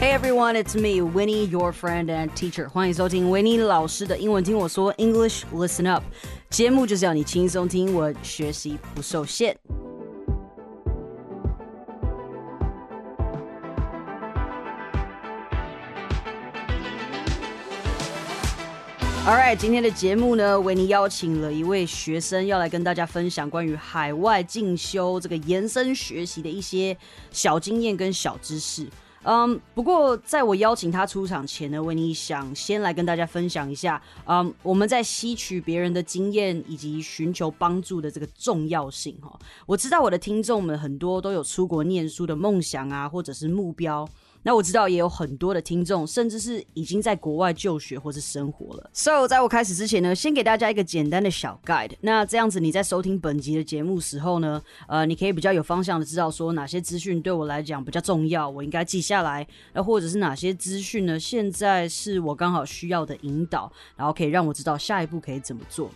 Hey everyone, it's me, Winnie, your friend and teacher. 欢迎收听维尼老师的英文听我说 English Listen Up。节目就是要你轻松听英文，学习不受限。Alright，今天的节目呢，为你邀请了一位学生，要来跟大家分享关于海外进修这个延伸学习的一些小经验跟小知识。嗯，不过在我邀请他出场前呢，维尼想先来跟大家分享一下，嗯，我们在吸取别人的经验以及寻求帮助的这个重要性哈。我知道我的听众们很多都有出国念书的梦想啊，或者是目标。那我知道也有很多的听众，甚至是已经在国外就学或是生活了。So，在我开始之前呢，先给大家一个简单的小 guide。那这样子你在收听本集的节目时候呢，呃，你可以比较有方向的知道说哪些资讯对我来讲比较重要，我应该记下来。那或者是哪些资讯呢，现在是我刚好需要的引导，然后可以让我知道下一步可以怎么做。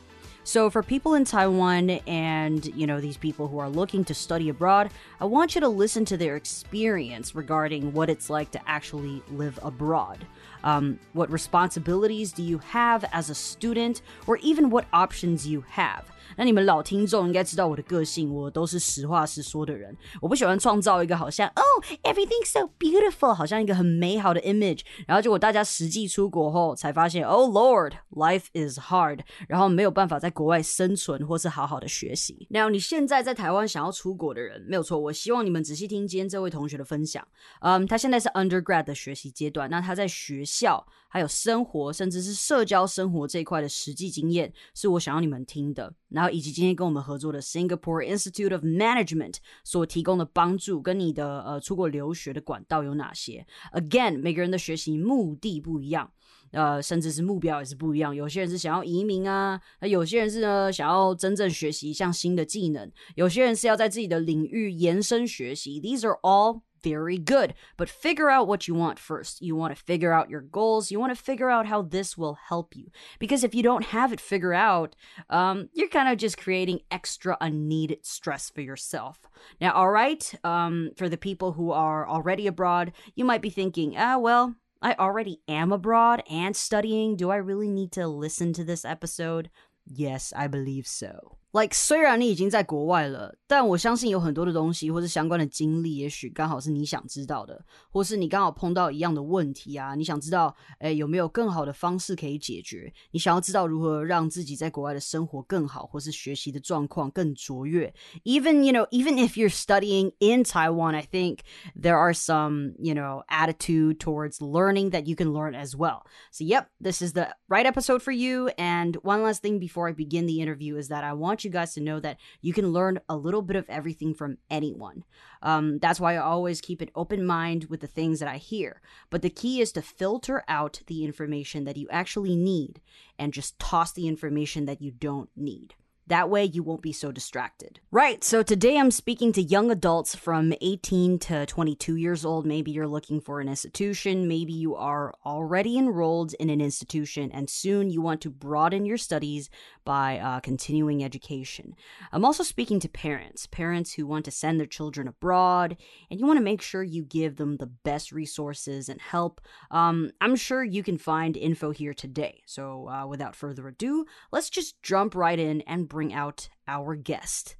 So for people in Taiwan and, you know, these people who are looking to study abroad, I want you to listen to their experience regarding what it's like to actually live abroad. Um, what responsibilities do you have as a student, or even what options you have? 那你们老听众应该知道我的个性，我都是实话实说的人。我不喜欢创造一个好像哦，everything so beautiful，好像一个很美好的 image，然后结果大家实际出国后才发现，Oh Lord，life is hard，然后没有办法在国外生存或是好好的学习。那你现在在台湾想要出国的人，没有错，我希望你们仔细听今天这位同学的分享。嗯，他现在是 undergrad 的学习阶段，那他在学校。还有生活，甚至是社交生活这一块的实际经验，是我想要你们听的。然后以及今天跟我们合作的 Singapore Institute of Management 所提供的帮助，跟你的呃出国留学的管道有哪些？Again，每个人的学习目的不一样，呃，甚至是目标也是不一样。有些人是想要移民啊，那有些人是呢想要真正学习一项新的技能，有些人是要在自己的领域延伸学习。These are all very good. But figure out what you want first. You want to figure out your goals. You want to figure out how this will help you. Because if you don't have it figured out, um, you're kind of just creating extra unneeded stress for yourself. Now, all right, um, for the people who are already abroad, you might be thinking, ah, well, I already am abroad and studying. Do I really need to listen to this episode? Yes, I believe so. Like，虽然你已经在国外了，但我相信有很多的东西或是相关的经历，也许刚好是你想知道的，或是你刚好碰到一样的问题啊，你想知道，哎，有没有更好的方式可以解决？你想要知道如何让自己在国外的生活更好，或是学习的状况更卓越。Even you know, even if you're studying in Taiwan, I think there are some you know attitude towards learning that you can learn as well. So, yep, this is the right episode for you. And one last thing before I begin the interview is that I want you guys to know that you can learn a little bit of everything from anyone. Um, that's why I always keep an open mind with the things that I hear. But the key is to filter out the information that you actually need and just toss the information that you don't need. That way, you won't be so distracted. Right, so today I'm speaking to young adults from 18 to 22 years old. Maybe you're looking for an institution, maybe you are already enrolled in an institution, and soon you want to broaden your studies by uh, continuing education. I'm also speaking to parents, parents who want to send their children abroad, and you want to make sure you give them the best resources and help. Um, I'm sure you can find info here today. So, uh, without further ado, let's just jump right in and bring out our guest.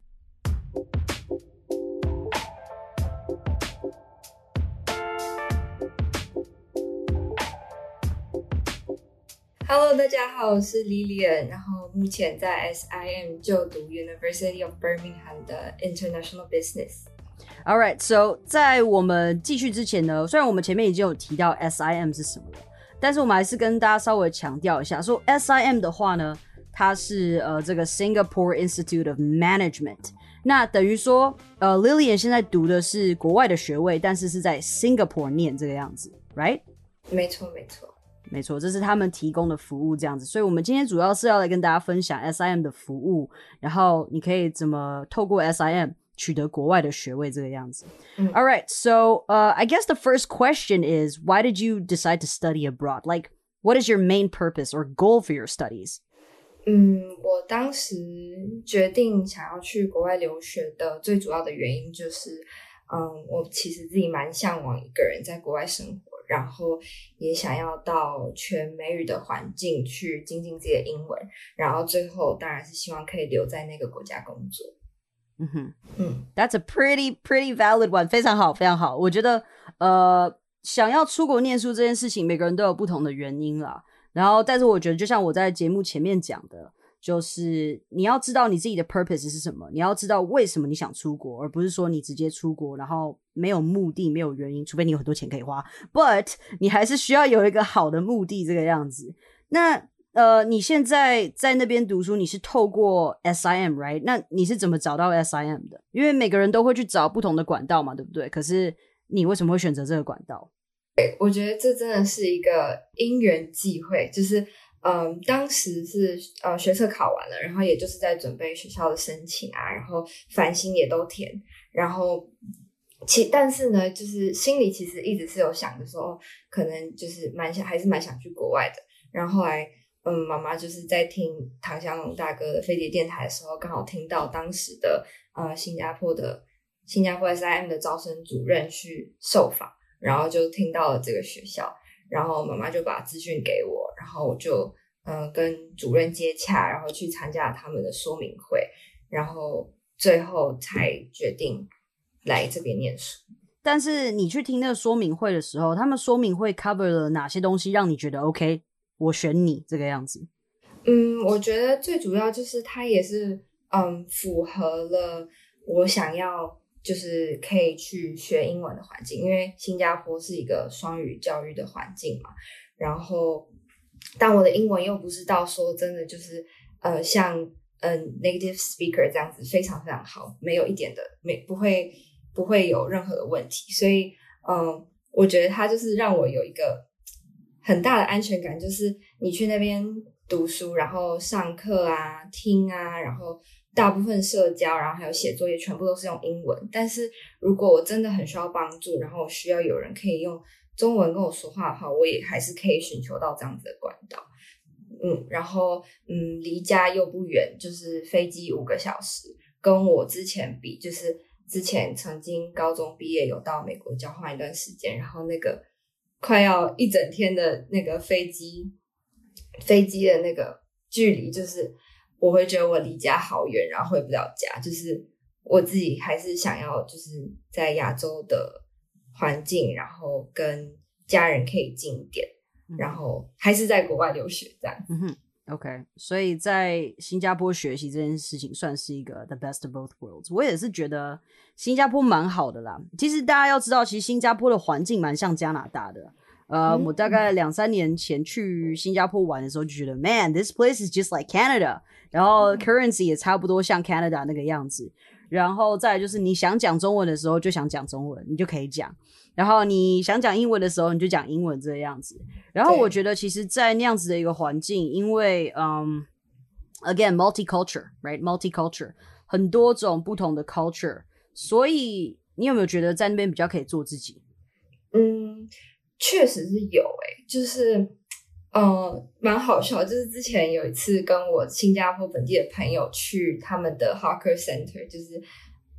Hello，大家好，我是 Lilian，然后目前在 SIM 就读 University of Birmingham 的 International Business。All right, so 在我们继续之前呢，虽然我们前面已经有提到 SIM 是什么了，但是我们还是跟大家稍微强调一下，说 SIM 的话呢。 它是呃这个 Singapore Institute of Management，那等于说呃 Lilian 现在读的是国外的学位，但是是在 Singapore 念这个样子，right？没错，没错，没错，这是他们提供的服务这样子。所以，我们今天主要是要来跟大家分享 SIM 的服务，然后你可以怎么透过 SIM 取得国外的学位这个样子。All right, so uh, I guess the first question is, why did you decide to study abroad? Like, what is your main purpose or goal for your studies? 嗯，我当时决定想要去国外留学的最主要的原因就是，嗯，我其实自己蛮向往一个人在国外生活。然后也想要到全美语的环境去精进自己的英文，然后最后当然是希望可以留在那个国家工作。嗯哼，嗯，That's a pretty pretty valid one，非常好，非常好。我觉得，呃，想要出国念书这件事情，每个人都有不同的原因啦。然后，但是我觉得，就像我在节目前面讲的。就是你要知道你自己的 purpose 是什么，你要知道为什么你想出国，而不是说你直接出国，然后没有目的、没有原因，除非你有很多钱可以花。But 你还是需要有一个好的目的，这个样子。那呃，你现在在那边读书，你是透过 SIM，right？那你是怎么找到 SIM 的？因为每个人都会去找不同的管道嘛，对不对？可是你为什么会选择这个管道？对，我觉得这真的是一个因缘际会，就是。嗯，当时是呃学测考完了，然后也就是在准备学校的申请啊，然后繁星也都填，然后其但是呢，就是心里其实一直是有想着说，可能就是蛮想还是蛮想去国外的。然后后来，嗯，妈妈就是在听唐香龙大哥的飞碟电台的时候，刚好听到当时的呃新加坡的新加坡 SIM 的招生主任去受访，然后就听到了这个学校。然后妈妈就把资讯给我，然后我就嗯跟主任接洽，然后去参加他们的说明会，然后最后才决定来这边念书。但是你去听那个说明会的时候，他们说明会 cover 了哪些东西，让你觉得 OK？我选你这个样子。嗯，我觉得最主要就是它也是嗯符合了我想要。就是可以去学英文的环境，因为新加坡是一个双语教育的环境嘛。然后，但我的英文又不是到说真的就是呃像嗯 native speaker 这样子非常非常好，没有一点的没不会不会有任何的问题。所以嗯，我觉得它就是让我有一个很大的安全感，就是你去那边读书，然后上课啊、听啊，然后。大部分社交，然后还有写作业，全部都是用英文。但是如果我真的很需要帮助，然后我需要有人可以用中文跟我说话的话，我也还是可以寻求到这样子的管道。嗯，然后嗯，离家又不远，就是飞机五个小时，跟我之前比，就是之前曾经高中毕业有到美国交换一段时间，然后那个快要一整天的那个飞机飞机的那个距离，就是。我会觉得我离家好远，然后回不了家。就是我自己还是想要，就是在亚洲的环境，然后跟家人可以近一点，然后还是在国外留学这样。嗯哼，OK。所以在新加坡学习这件事情算是一个 the best of both worlds。我也是觉得新加坡蛮好的啦。其实大家要知道，其实新加坡的环境蛮像加拿大的。呃，我大概两三年前去新加坡玩的时候，就觉得，Man，this place is just like Canada。然后 currency 也差不多像 Canada 那个样子。然后再就是你想讲中文的时候，就想讲中文，你就可以讲。然后你想讲英文的时候，你就讲英文这个样子。然后我觉得，其实，在那样子的一个环境，因为嗯，again multiculture，right？multiculture 很多种不同的 culture，所以你有没有觉得在那边比较可以做自己？嗯。确实是有诶，就是，嗯，蛮好笑。就是之前有一次跟我新加坡本地的朋友去他们的 Hawker Center，就是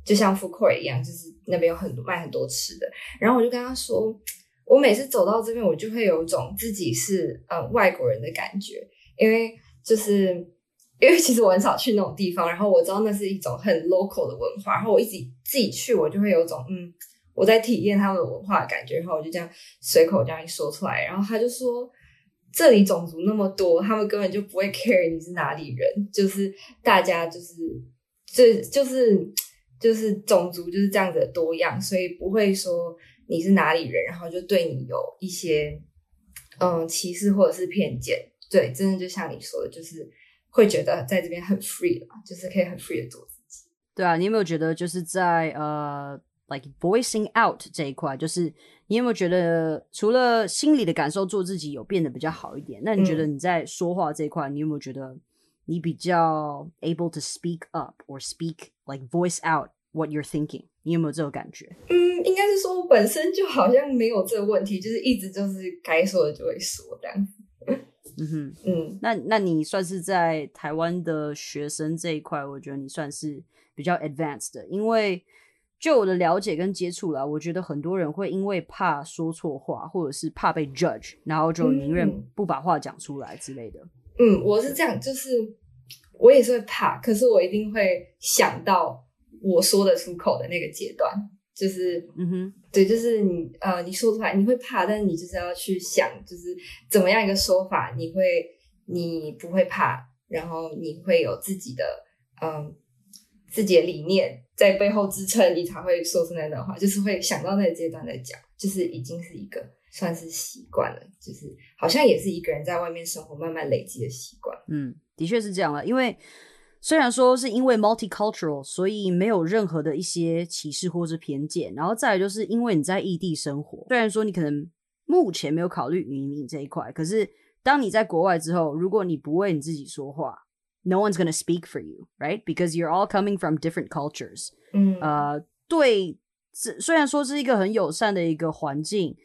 就像 Food Court 一样，就是那边有很多卖很多吃的。然后我就跟他说，我每次走到这边，我就会有一种自己是呃外国人的感觉，因为就是因为其实我很少去那种地方，然后我知道那是一种很 local 的文化，然后我一直自己去，我就会有种嗯。我在体验他们的文化感觉，然后我就这样随口这样一说出来，然后他就说：“这里种族那么多，他们根本就不会 care 你是哪里人，就是大家就是这就是就是种族就是这样子多样，所以不会说你是哪里人，然后就对你有一些嗯歧视或者是偏见。对，真的就像你说的，就是会觉得在这边很 free 了，就是可以很 free 的做自己。对啊，你有没有觉得就是在呃？like voicing out 这一块，就是你有没有觉得，除了心里的感受做自己有变得比较好一点？那你觉得你在说话这一块，你有没有觉得你比较 able to speak up or speak like voice out what you're thinking？你有没有这种感觉？嗯，应该是说我本身就好像没有这个问题，就是一直就是该说的就会说这样。嗯哼，嗯，那那你算是在台湾的学生这一块，我觉得你算是比较 advanced 的，因为。就我的了解跟接触啦，我觉得很多人会因为怕说错话，或者是怕被 judge，然后就宁愿不把话讲出来之类的。嗯，我是这样，就是我也是会怕，可是我一定会想到我说得出口的那个阶段，就是嗯哼，对，就是你呃，你说出来你会怕，但是你就是要去想，就是怎么样一个说法，你会你不会怕，然后你会有自己的嗯自己的理念在背后支撑，你才会说出那段话，就是会想到那个阶段在讲，就是已经是一个算是习惯了，就是好像也是一个人在外面生活慢慢累积的习惯。嗯，的确是这样了。因为虽然说是因为 multicultural，所以没有任何的一些歧视或是偏见，然后再来就是因为你在异地生活，虽然说你可能目前没有考虑移民这一块，可是当你在国外之后，如果你不为你自己说话 ，no one's gonna speak for you，right？Because you're all coming from different cultures。嗯，呃，对，这虽然说是一个很友善的一个环境，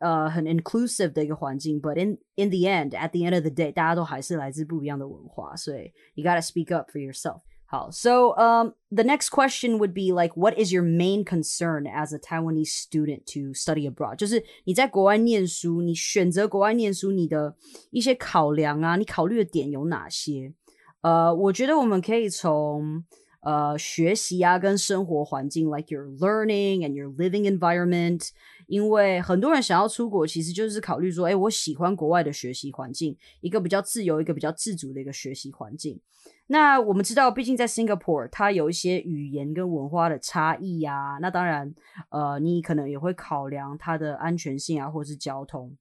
呃，很 inclusive 的一个环境，but in in the end, at the end of the day，大家都还是来自不一样的文化，所以 you gotta speak up for yourself. 好，so um, the next question would be like, what is your main concern as a Taiwanese student to study abroad？就是你在国外念书，你选择国外念书，你的一些考量啊，你考虑的点有哪些？ 呃，我觉得我们可以从呃学习啊跟生活环境，like your learning and your living environment。因为很多人想要出国，其实就是考虑说，哎，我喜欢国外的学习环境，一个比较自由、一个比较自主的一个学习环境。那我们知道，毕竟在 Singapore，它有一些语言跟文化的差异啊。那当然，呃，你可能也会考量它的安全性啊，或是交通。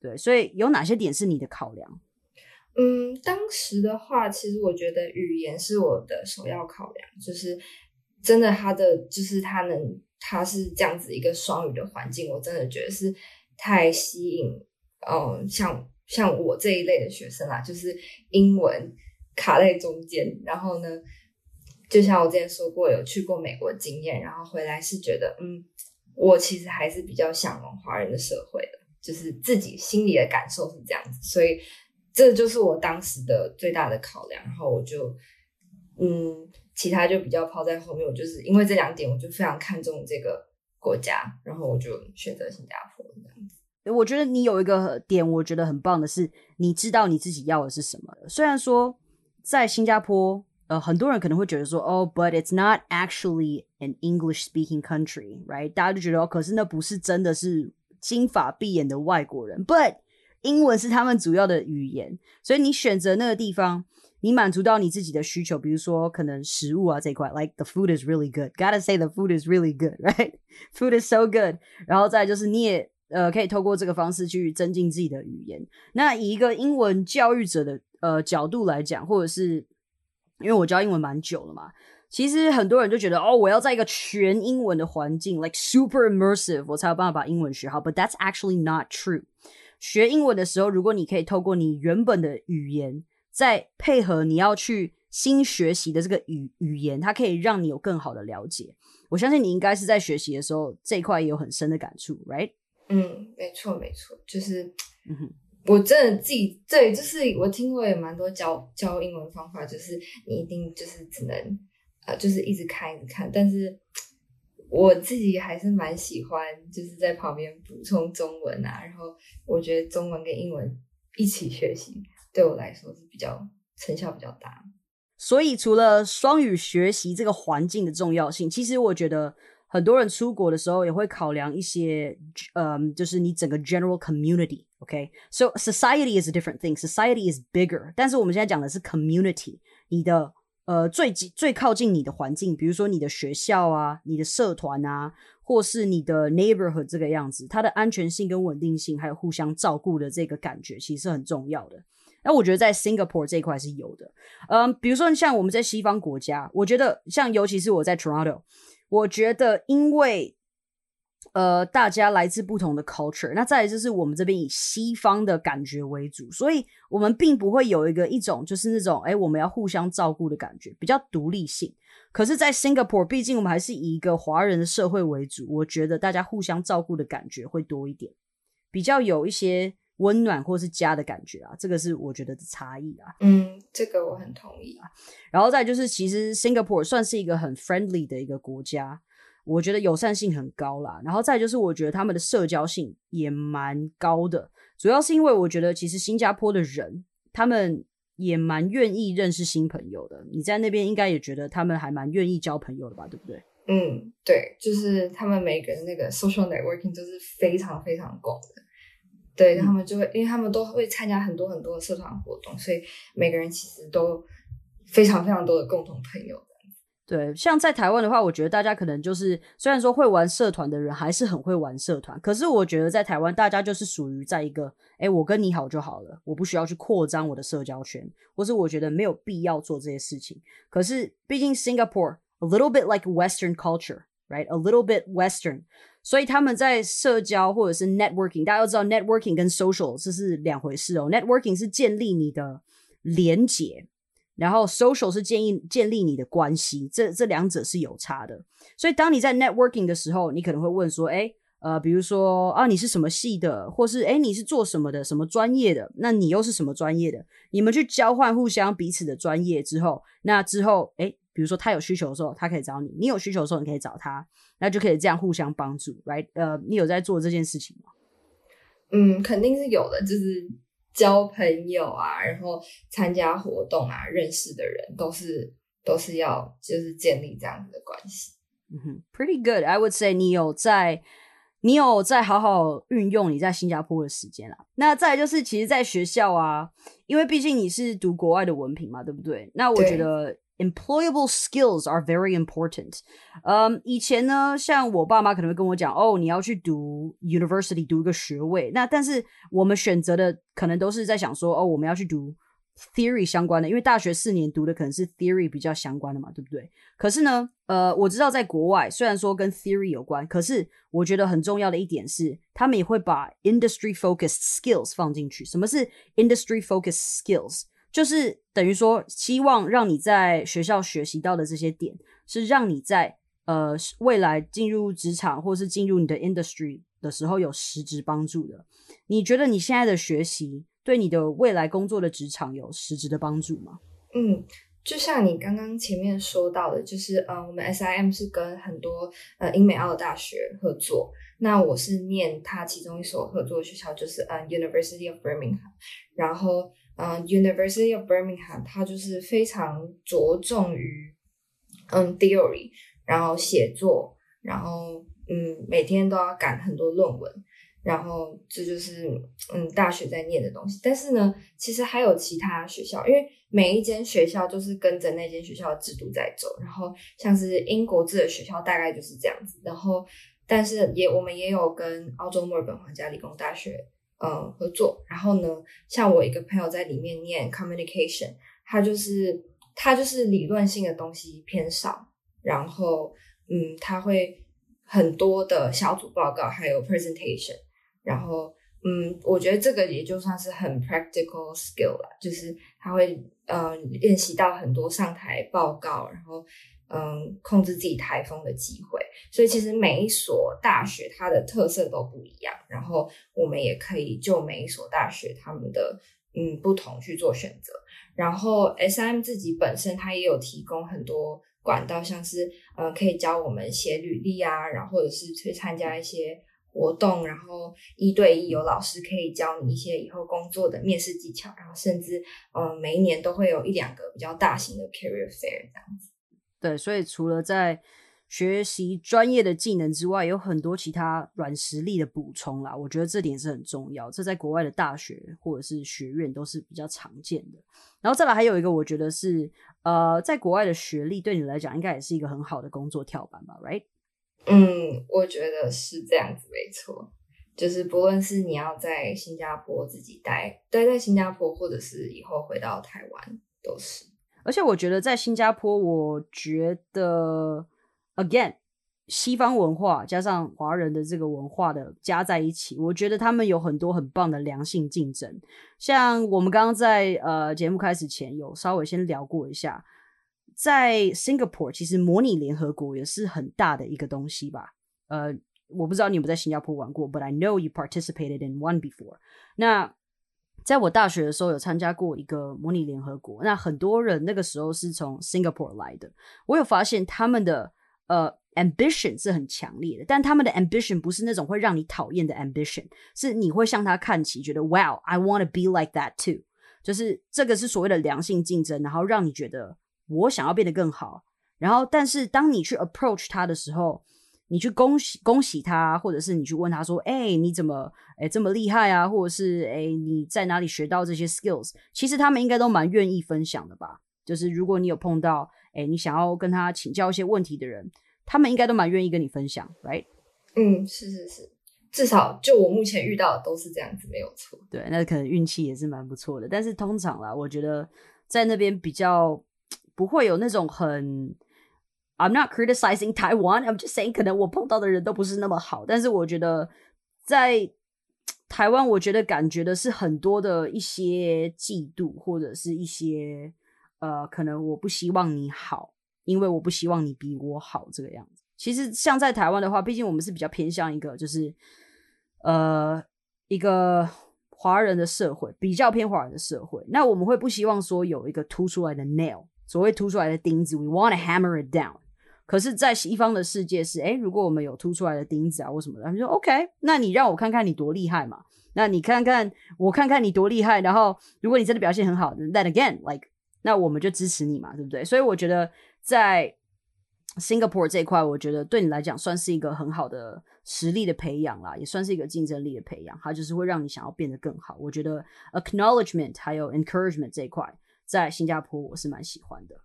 对，所以有哪些点是你的考量？嗯，当时的话，其实我觉得语言是我的首要考量，就是真的，它的就是它能，它是这样子一个双语的环境，我真的觉得是太吸引，嗯，像像我这一类的学生啦，就是英文卡在中间，然后呢，就像我之前说过，有去过美国经验，然后回来是觉得，嗯，我其实还是比较向往华人的社会的，就是自己心里的感受是这样子，所以。这就是我当时的最大的考量，然后我就，嗯，其他就比较抛在后面。我就是因为这两点，我就非常看重这个国家，然后我就选择新加坡这样子。我觉得你有一个点，我觉得很棒的是，你知道你自己要的是什么。虽然说在新加坡，呃，很多人可能会觉得说，哦，but it's not actually an English-speaking country，right？大家就觉得，哦，可是那不是真的是金发碧眼的外国人，but 英文是他们主要的语言，所以你选择那个地方，你满足到你自己的需求，比如说可能食物啊这一块，like the food is really good. Gotta say the food is really good, right? Food is so good. 然后再就是你也呃可以透过这个方式去增进自己的语言。那以一个英文教育者的呃角度来讲，或者是因为我教英文蛮久了嘛，其实很多人就觉得哦，我要在一个全英文的环境，like super immersive，我才有办法把英文学好。But that's actually not true. 学英文的时候，如果你可以透过你原本的语言，再配合你要去新学习的这个语语言，它可以让你有更好的了解。我相信你应该是在学习的时候这一块也有很深的感触，right？嗯，没错，没错，就是嗯我真的自己对，就是我听过也蛮多教教英文方法，就是你一定就是只能呃，就是一直看一直看，但是。我自己还是蛮喜欢，就是在旁边补充中文啊，然后我觉得中文跟英文一起学习，对我来说是比较成效比较大。所以除了双语学习这个环境的重要性，其实我觉得很多人出国的时候也会考量一些，嗯，就是你整个 general community。OK，so society is a different thing. Society is bigger，但是我们现在讲的是 community，你的。呃，最最靠近你的环境，比如说你的学校啊、你的社团啊，或是你的 neighborhood 这个样子，它的安全性跟稳定性，还有互相照顾的这个感觉，其实是很重要的。那我觉得在 Singapore 这一块是有的。嗯，比如说像我们在西方国家，我觉得像尤其是我在 Toronto，我觉得因为。呃，大家来自不同的 culture，那再来就是我们这边以西方的感觉为主，所以我们并不会有一个一种就是那种哎，我们要互相照顾的感觉，比较独立性。可是，在 Singapore，毕竟我们还是以一个华人的社会为主，我觉得大家互相照顾的感觉会多一点，比较有一些温暖或是家的感觉啊，这个是我觉得的差异啊。嗯，这个我很同意啊。然后再就是，其实 Singapore 算是一个很 friendly 的一个国家。我觉得友善性很高啦。然后再就是，我觉得他们的社交性也蛮高的，主要是因为我觉得其实新加坡的人他们也蛮愿意认识新朋友的。你在那边应该也觉得他们还蛮愿意交朋友的吧？对不对？嗯，对，就是他们每个人那个 social networking 都是非常非常广的。对他们就会，因为他们都会参加很多很多的社团活动，所以每个人其实都非常非常多的共同朋友。对，像在台湾的话，我觉得大家可能就是虽然说会玩社团的人还是很会玩社团，可是我觉得在台湾大家就是属于在一个，哎，我跟你好就好了，我不需要去扩张我的社交圈，或是我觉得没有必要做这些事情。可是毕竟 Singapore a little bit like Western culture, right? A little bit Western. 所以他们在社交或者是 networking，大家要知道 networking 跟 social 这是两回事哦。networking 是建立你的连结，然后 social 是建议建立你的关系，这这两者是有差的。所以当你在 networking 的时候，你可能会问说，哎，呃，比如说啊，你是什么系的，或是哎，你是做什么的，什么专业的？那你又是什么专业的？你们去交换互相彼此的专业之后，那之后，哎。比如说他有需求的时候，他可以找你；你有需求的时候，你可以找他，那就可以这样互相帮助，right？呃，你有在做这件事情吗？嗯，肯定是有的，就是交朋友啊，然后参加活动啊，认识的人都是都是要就是建立这样子的关系。嗯哼，pretty good. I would say 你有在你有在好好运用你在新加坡的时间啊。那再就是，其实，在学校啊，因为毕竟你是读国外的文凭嘛，对不对？那我觉得。Employable skills are very important。嗯，以前呢，像我爸妈可能会跟我讲，哦，你要去读 university 读一个学位。那但是我们选择的可能都是在想说，哦，我们要去读 theory 相关的，因为大学四年读的可能是 theory 比较相关的嘛，对不对？可是呢，呃，我知道在国外虽然说跟 theory 有关，可是我觉得很重要的一点是，他们也会把 industry focused skills 放进去。什么是 industry focused skills？就是等于说，希望让你在学校学习到的这些点，是让你在呃未来进入职场或是进入你的 industry 的时候有实质帮助的。你觉得你现在的学习对你的未来工作的职场有实质的帮助吗？嗯，就像你刚刚前面说到的，就是呃，我们 SIM 是跟很多呃英美澳大学合作。那我是念它其中一所合作学校，就是呃 University of Birmingham，然后。嗯，University of Birmingham，它就是非常着重于嗯 theory，然后写作，然后嗯每天都要赶很多论文，然后这就是嗯大学在念的东西。但是呢，其实还有其他学校，因为每一间学校都是跟着那间学校的制度在走。然后像是英国制的学校大概就是这样子。然后但是也我们也有跟澳洲墨尔本皇家理工大学。嗯，合作。然后呢，像我一个朋友在里面念 communication，他就是他就是理论性的东西偏少，然后嗯，他会很多的小组报告，还有 presentation。然后嗯，我觉得这个也就算是很 practical skill 了，就是他会呃练习到很多上台报告，然后。嗯，控制自己台风的机会，所以其实每一所大学它的特色都不一样，然后我们也可以就每一所大学他们的嗯不同去做选择。然后 S M 自己本身它也有提供很多管道，像是呃可以教我们写履历啊，然后或者是去参加一些活动，然后一对一有老师可以教你一些以后工作的面试技巧，然后甚至嗯每一年都会有一两个比较大型的 career fair 这样子。对，所以除了在学习专业的技能之外，有很多其他软实力的补充啦。我觉得这点是很重要，这在国外的大学或者是学院都是比较常见的。然后再来还有一个，我觉得是呃，在国外的学历对你来讲，应该也是一个很好的工作跳板吧，right？嗯，我觉得是这样子，没错。就是不论是你要在新加坡自己待，待在新加坡，或者是以后回到台湾，都是。而且我觉得在新加坡，我觉得 again 西方文化加上华人的这个文化的加在一起，我觉得他们有很多很棒的良性竞争。像我们刚刚在呃节目开始前有稍微先聊过一下，在 Singapore 其实模拟联合国也是很大的一个东西吧。呃，我不知道你有没有在新加坡玩过，but I know you participated in one before。那在我大学的时候，有参加过一个模拟联合国。那很多人那个时候是从 Singapore 来的。我有发现他们的呃 ambition 是很强烈的，但他们的 ambition 不是那种会让你讨厌的 ambition，是你会向他看齐，觉得 Wow，I want to be like that too。就是这个是所谓的良性竞争，然后让你觉得我想要变得更好。然后，但是当你去 approach 他的时候，你去恭喜恭喜他，或者是你去问他说：“哎，你怎么哎这么厉害啊？”或者是“哎你在哪里学到这些 skills？” 其实他们应该都蛮愿意分享的吧。就是如果你有碰到哎你想要跟他请教一些问题的人。他们应该都蛮愿意跟你分享，right？嗯，是是是，至少就我目前遇到的都是这样子，没有错。对，那可能运气也是蛮不错的。但是通常啦，我觉得在那边比较 不会有那种很，I'm not criticizing Taiwan，I'm just saying，可能我碰到的人都不是那么好。但是我觉得在台湾，我觉得感觉的是很多的一些嫉妒，或者是一些呃，可能我不希望你好。因为我不希望你比我好这个样子。其实像在台湾的话，毕竟我们是比较偏向一个就是呃一个华人的社会，比较偏华人的社会。那我们会不希望说有一个凸出来的 nail，所谓凸出来的钉子，we want to hammer it down。可是，在西方的世界是，哎，如果我们有凸出来的钉子啊或什么的，他们说 OK，那你让我看看你多厉害嘛？那你看看我看看你多厉害，然后如果你真的表现很好，then again like，那我们就支持你嘛，对不对？所以我觉得。在 Singapore 这一块，我觉得对你来讲算是一个很好的实力的培养啦，也算是一个竞争力的培养。它就是会让你想要变得更好。我觉得 acknowledgement 还有 encouragement 这一块，在新加坡我是蛮喜欢的。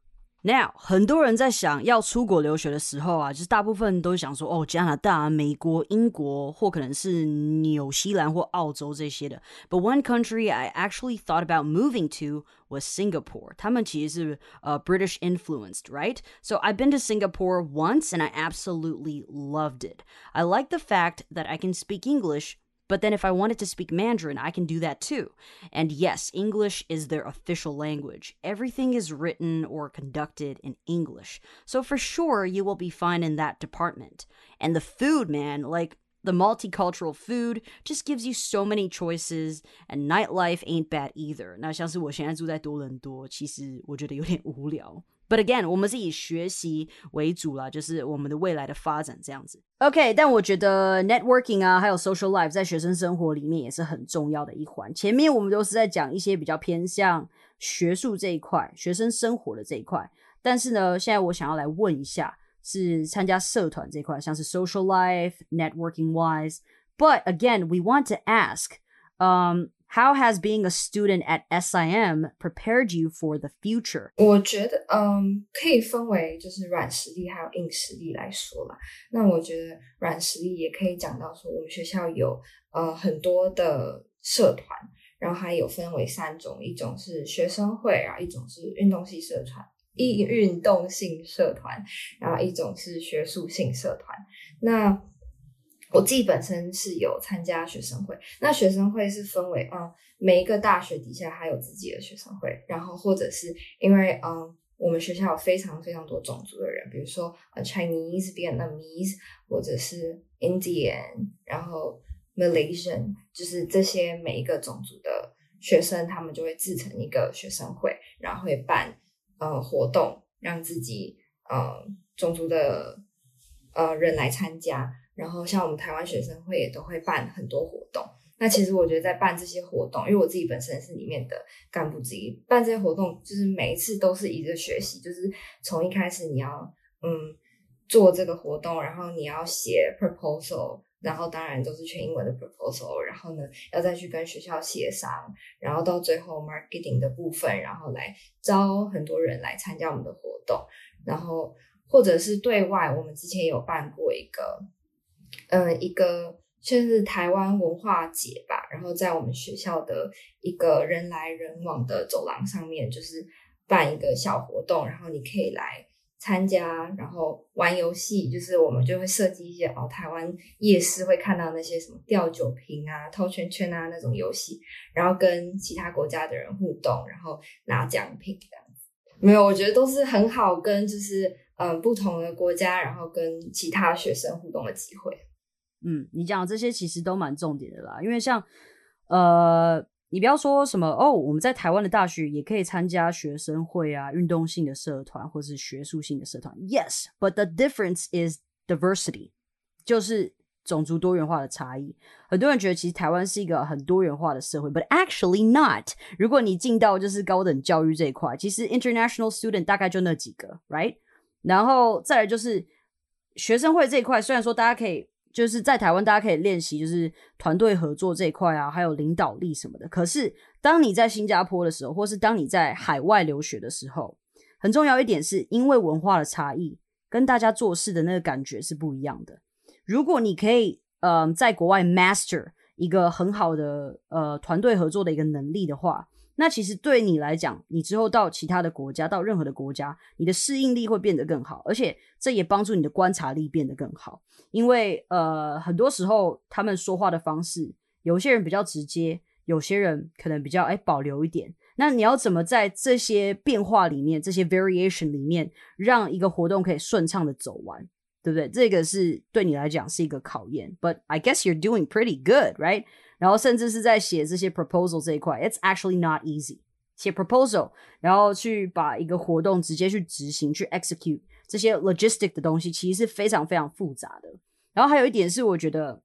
Now，很多人在想要出国留学的时候啊，就是大部分都想说哦，加拿大、美国、英国，或可能是纽西兰或澳洲这些的。But one country I actually thought about moving to was Singapore. 他们其实是呃 British influenced, right? So I've been to Singapore once and I absolutely loved it. I like the fact that I can speak English but then if I wanted to speak Mandarin, I can do that too. And yes, English is their official language. Everything is written or conducted in English. So for sure, you will be fine in that department. And the food, man, like the multicultural food just gives you so many choices, and nightlife ain't bad either. 那像是我现在住在多伦多，其实我觉得有点无聊。 But again，我们是以学习为主啦，就是我们的未来的发展这样子。OK，但我觉得 networking 啊，还有 social life 在学生生活里面也是很重要的一环。前面我们都是在讲一些比较偏向学术这一块、学生生活的这一块，但是呢，现在我想要来问一下，是参加社团这块，像是 social life、networking wise。But again, we want to ask, um. How has being a student at SIM prepared you for the future？我觉得，嗯，可以分为就是软实力还有硬实力来说啦。那我觉得软实力也可以讲到说，我们学校有呃很多的社团，然后还有分为三种，一种是学生会啊，一种是运动系社团，一运动性社团，然后一种是学术性社团。那我自己本身是有参加学生会，那学生会是分为，嗯，每一个大学底下还有自己的学生会，然后或者是因为，嗯，我们学校有非常非常多种族的人，比如说呃 Chinese、Vietnamese，或者是 Indian，然后 Malaysian，就是这些每一个种族的学生，他们就会自成一个学生会，然后会办呃活动，让自己呃种族的呃人来参加。然后像我们台湾学生会也都会办很多活动。那其实我觉得在办这些活动，因为我自己本身是里面的干部之一，办这些活动就是每一次都是一个学习，就是从一开始你要嗯做这个活动，然后你要写 proposal，然后当然都是全英文的 proposal，然后呢要再去跟学校协商，然后到最后 marketing 的部分，然后来招很多人来参加我们的活动，然后或者是对外，我们之前有办过一个。嗯，一个算是台湾文化节吧，然后在我们学校的一个人来人往的走廊上面，就是办一个小活动，然后你可以来参加，然后玩游戏，就是我们就会设计一些哦，台湾夜市会看到那些什么吊酒瓶啊、套圈圈啊那种游戏，然后跟其他国家的人互动，然后拿奖品这样子。没有，我觉得都是很好跟就是嗯不同的国家，然后跟其他学生互动的机会。嗯，你讲这些其实都蛮重点的啦，因为像呃，你不要说什么哦，我们在台湾的大学也可以参加学生会啊、运动性的社团或是学术性的社团。Yes, but the difference is diversity，就是种族多元化的差异。很多人觉得其实台湾是一个很多元化的社会，but actually not。如果你进到就是高等教育这一块，其实 international student 大概就那几个，right？然后再来就是学生会这一块，虽然说大家可以就是在台湾大家可以练习就是团队合作这一块啊，还有领导力什么的。可是当你在新加坡的时候，或是当你在海外留学的时候，很重要一点是因为文化的差异，跟大家做事的那个感觉是不一样的。如果你可以，呃，在国外 master 一个很好的呃团队合作的一个能力的话，那其实对你来讲，你之后到其他的国家，到任何的国家，你的适应力会变得更好，而且这也帮助你的观察力变得更好。因为呃，很多时候他们说话的方式，有些人比较直接，有些人可能比较哎保留一点。那你要怎么在这些变化里面，这些 variation 里面，让一个活动可以顺畅的走完？对不对？这个是对你来讲是一个考验，But I guess you're doing pretty good, right？然后甚至是在写这些 proposal 这一块，It's actually not easy。写 proposal，然后去把一个活动直接去执行、去 execute 这些 logistic 的东西，其实是非常非常复杂的。然后还有一点是，我觉得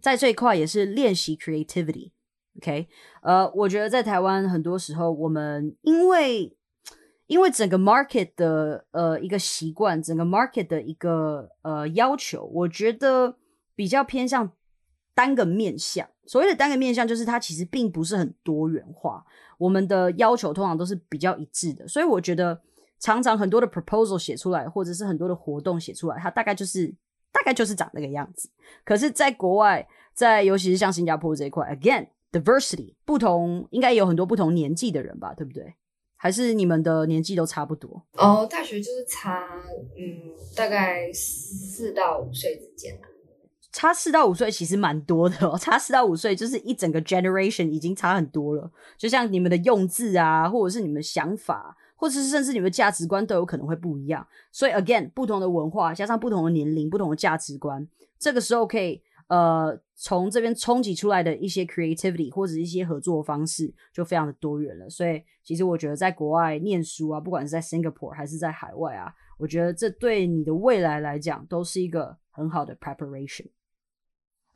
在这一块也是练习 creativity。OK，呃，我觉得在台湾很多时候，我们因为因为整个 market 的呃一个习惯，整个 market 的一个呃要求，我觉得比较偏向单个面向。所谓的单个面向，就是它其实并不是很多元化。我们的要求通常都是比较一致的，所以我觉得常常很多的 proposal 写出来，或者是很多的活动写出来，它大概就是大概就是长那个样子。可是，在国外，在尤其是像新加坡这一块，again diversity 不同，应该有很多不同年纪的人吧，对不对？还是你们的年纪都差不多？哦，大学就是差，嗯，大概四到五岁之间差四到五岁其实蛮多的哦，差四到五岁就是一整个 generation 已经差很多了。就像你们的用字啊，或者是你们的想法，或者是甚至你们的价值观都有可能会不一样。所以 again，不同的文化加上不同的年龄、不同的价值观，这个时候可以。呃，从这边冲击出来的一些 creativity 或者一些合作方式，就非常的多元了。所以，其实我觉得在国外念书啊，不管是在 Singapore 还是在海外啊，我觉得这对你的未来来讲都是一个很好的 preparation。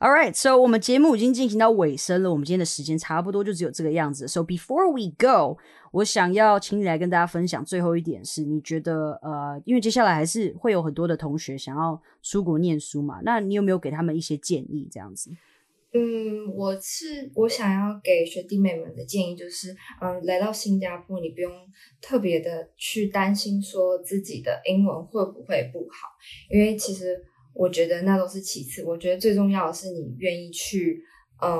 All right, so 我们节目已经进行到尾声了，我们今天的时间差不多就只有这个样子。So before we go，我想要请你来跟大家分享最后一点是，你觉得呃，因为接下来还是会有很多的同学想要出国念书嘛，那你有没有给他们一些建议？这样子？嗯，我是我想要给学弟妹们的建议就是，嗯，来到新加坡，你不用特别的去担心说自己的英文会不会不好，因为其实。我觉得那都是其次，我觉得最重要的是你愿意去，嗯，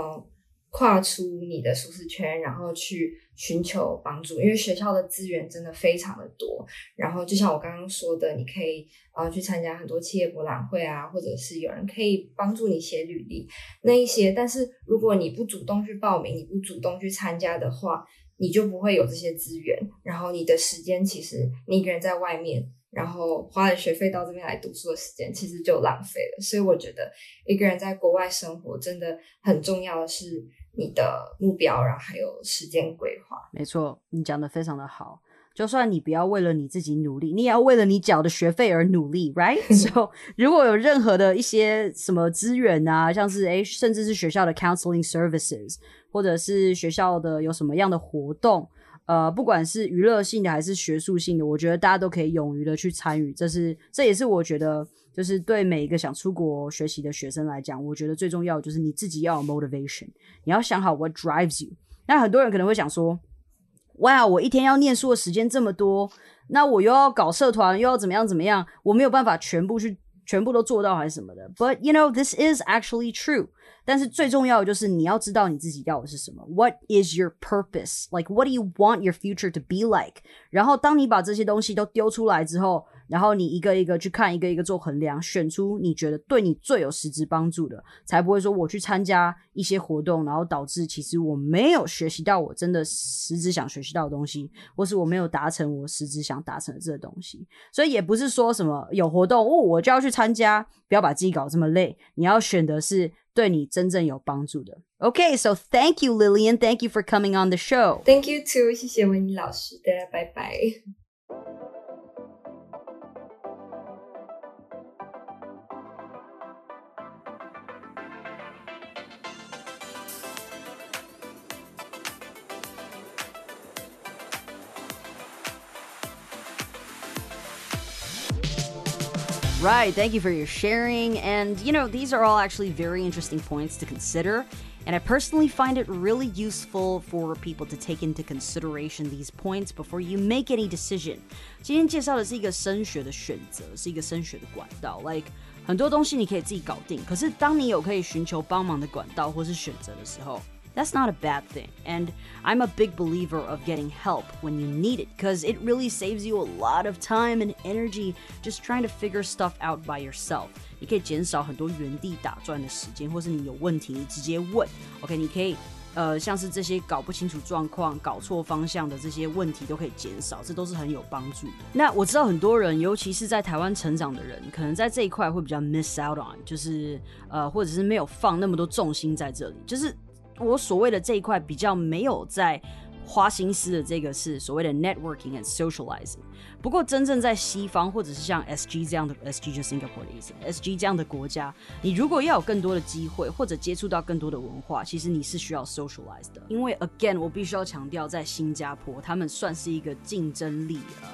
跨出你的舒适圈，然后去寻求帮助。因为学校的资源真的非常的多，然后就像我刚刚说的，你可以啊去参加很多企业博览会啊，或者是有人可以帮助你写履历那一些。但是如果你不主动去报名，你不主动去参加的话，你就不会有这些资源，然后你的时间其实你一个人在外面。然后花了学费到这边来读书的时间，其实就浪费了。所以我觉得一个人在国外生活，真的很重要的是你的目标，然后还有时间规划。没错，你讲的非常的好。就算你不要为了你自己努力，你也要为了你缴的学费而努力，right？所以如果有任何的一些什么资源啊，像是诶，甚至是学校的 counseling services，或者是学校的有什么样的活动。呃，不管是娱乐性的还是学术性的，我觉得大家都可以勇于的去参与。这是，这也是我觉得，就是对每一个想出国学习的学生来讲，我觉得最重要就是你自己要有 motivation，你要想好 what drives you。那很多人可能会想说，哇，我一天要念书的时间这么多，那我又要搞社团，又要怎么样怎么样，我没有办法全部去全部都做到还是什么的。But you know, this is actually true. 但是最重要的就是你要知道你自己要的是什么。What is your purpose? Like, what do you want your future to be like? 然后当你把这些东西都丢出来之后， 然后你一个一个去看，一个一个做衡量，选出你觉得对你最有实质帮助的，才不会说我去参加一些活动，然后导致其实我没有学习到我真的实质想学习到的东西，或是我没有达成我实质想达成的这个东西。所以也不是说什么有活动哦，我就要去参加，不要把自己搞这么累。你要选的是对你真正有帮助的。OK，so thank you, Lillian. Thank you for coming on the show. Thank you too. 谢谢维尼老师的，拜拜。Right. Thank you for your sharing. And, you know, these are all actually very interesting points to consider. And I personally find it really useful for people to take into consideration these points before you make any decision. 今天介绍的是一个升学的选择，是一个升学的管道。Like 很多东西你可以自己搞定，可是当你有可以寻求帮忙的管道或是选择的时候。 that's not a bad thing. And I'm a big believer of getting help when you need it because it really saves you a lot of time and energy just trying to figure stuff out by yourself. 你可以减少很多原地打转的时间，或是你有问题你直接问。OK，你可以呃像是这些搞不清楚状况、搞错方向的这些问题都可以减少，这都是很有帮助的。那我知道很多人，尤其是在台湾成长的人，可能在这一块会比较 miss out on，就是呃或者是没有放那么多重心在这里，就是。我所谓的这一块比较没有在花心思的这个是所谓的 networking and socializing。不过真正在西方或者是像 SG 这样的 SG 就 Singapore 的意思，SG 这样的国家，你如果要有更多的机会或者接触到更多的文化，其实你是需要 socialize 的。因为 again 我必须要强调，在新加坡，他们算是一个竞争力呃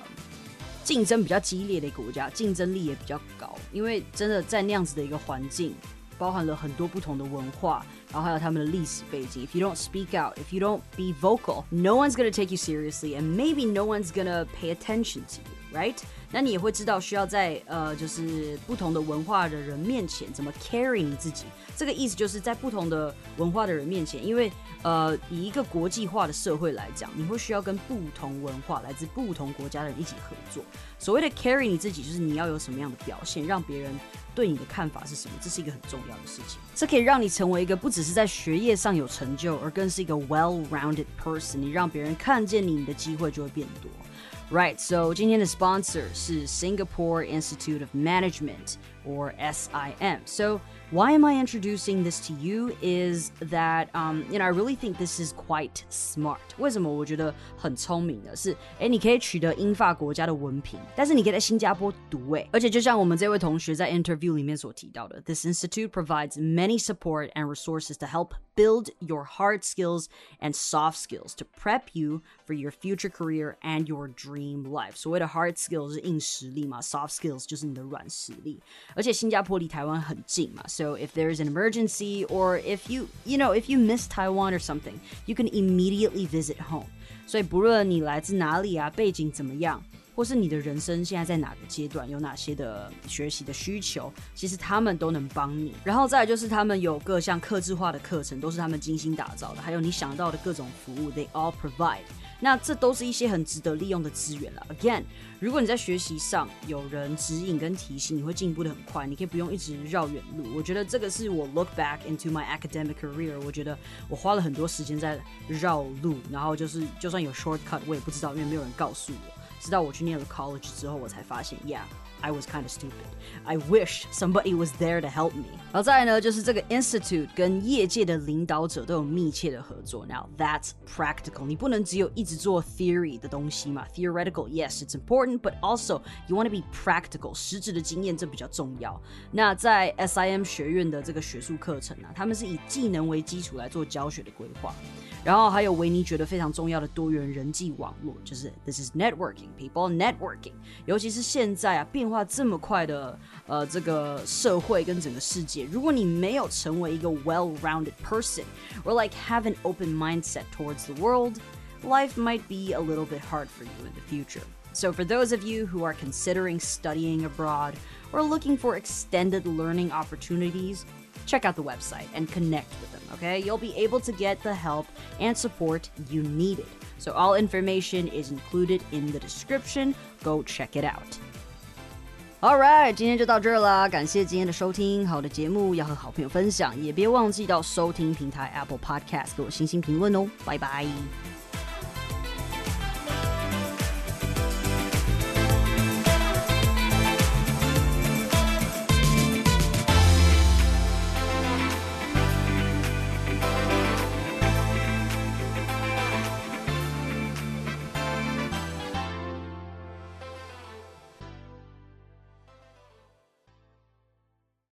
竞争比较激烈的国家，竞争力也比较高。因为真的在那样子的一个环境。包含了很多不同的文化，然后还有他们的历史背景。If you don't speak out, if you don't be vocal, no one's gonna take you seriously, and maybe no one's gonna pay attention to you, Right? 那你也会知道需要在呃，就是不同的文化的人面前怎么 carry 你自己。这个意思就是在不同的文化的人面前，因为呃，以一个国际化的社会来讲，你会需要跟不同文化、来自不同国家的人一起合作。所谓的 carry 你自己，就是你要有什么样的表现，让别人对你的看法是什么，这是一个很重要的事情。这可以让你成为一个不只是在学业上有成就，而更是一个 well-rounded person。你让别人看见你，你的机会就会变多。Right, so 今天的 sponsor 是 Singapore Institute of Management or SIM. So why am I introducing this to you is that um, you know I really think this is quite smart. 为什么我觉得很聪明的是，哎，你可以取得英法国家的文凭，但是你可以在新加坡读，哎，而且就像我们这位同学在 interview 里面所提到的，this institute provides many support and resources to help build your hard skills and soft skills to prep you for your future career and your dream life. 所谓的 hard skills 是硬实力嘛，soft skills 就是你的软实力。 而且新加坡离台湾很近嘛，so if there is an emergency or if you you know if you miss Taiwan or something, you can immediately visit home. 所以不论你来自哪里啊，背景怎么样，或是你的人生现在在哪个阶段，有哪些的学习的需求，其实他们都能帮你。然后再来就是他们有各项客制化的课程，都是他们精心打造的，还有你想到的各种服务，they all provide。那这都是一些很值得利用的资源了。Again，如果你在学习上有人指引跟提醒，你会进步的很快，你可以不用一直绕远路。我觉得这个是我 look back into my academic career，我觉得我花了很多时间在绕路，然后就是就算有 shortcut，我也不知道，因为没有人告诉我。直到我去念了 college 之后，我才发现，Yeah。I was kind of stupid. I wish somebody was there to help me. 然后再来呢，就是这个 institute 跟业界的领导者都有密切的合作。Now that's practical. 你不能只有一直做 theory 的东西嘛？Theoretical, yes, it's important, but also you want to be practical. 实质的经验这比较重要。那在 SIM 学院的这个学术课程啊，他们是以技能为基础来做教学的规划。然后还有维尼觉得非常重要的多元人际网络，就是 this is networking people networking，尤其是现在啊变化 这么快的呃这个社会跟整个世界，如果你没有成为一个 well-rounded person or like have an open mindset towards the world, life might be a little bit hard for you in the future. So for those of you who are considering studying abroad or looking for extended learning opportunities, check out the website and connect with them, okay? You'll be able to get the help and support you needed. So, all information is included in the description. Go check it out. All right，今天就到这儿啦，感谢今天的收听。好的节目要和好朋友分享，也别忘记到收听平台 Apple Podcast 给我星星评论哦。拜拜。